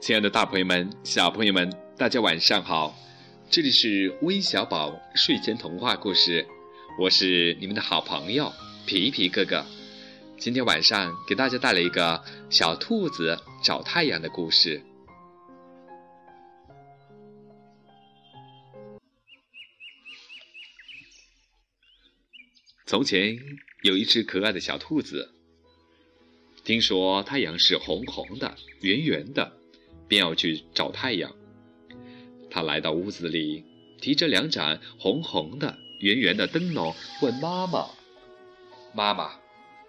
亲爱的大朋友们、小朋友们，大家晚上好！这里是微小宝睡前童话故事，我是你们的好朋友皮皮哥哥。今天晚上给大家带来一个小兔子找太阳的故事。从前有一只可爱的小兔子，听说太阳是红红的、圆圆的。便要去找太阳。他来到屋子里，提着两盏红红的、圆圆的灯笼，问妈妈：“妈妈，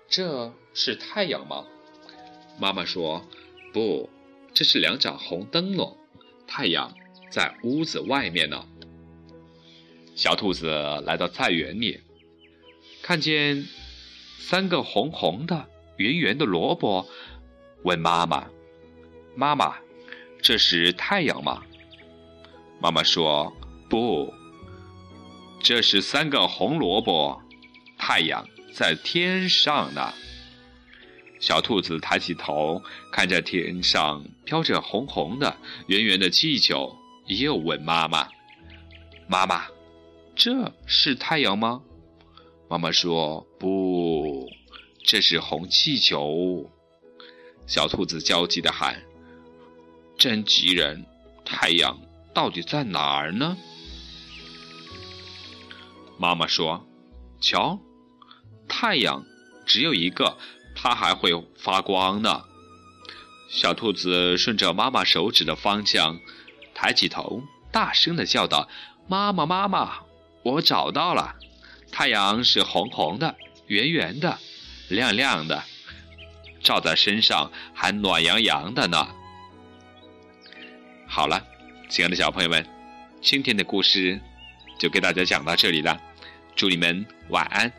这是太阳吗？”妈妈说：“不，这是两盏红灯笼，太阳在屋子外面呢。”小兔子来到菜园里，看见三个红红的、圆圆的萝卜，问妈妈：“妈妈。”这是太阳吗？妈妈说：“不，这是三个红萝卜，太阳在天上呢。”小兔子抬起头，看着天上飘着红红的、圆圆的气球，又问妈妈：“妈妈，这是太阳吗？”妈妈说：“不，这是红气球。”小兔子焦急地喊。真急人！太阳到底在哪儿呢？妈妈说：“瞧，太阳只有一个，它还会发光呢。”小兔子顺着妈妈手指的方向，抬起头，大声的叫道：“妈妈，妈妈，我找到了！太阳是红红的，圆圆的，亮亮的，照在身上还暖洋洋的呢。”好了，亲爱的小朋友们，今天的故事就给大家讲到这里了，祝你们晚安。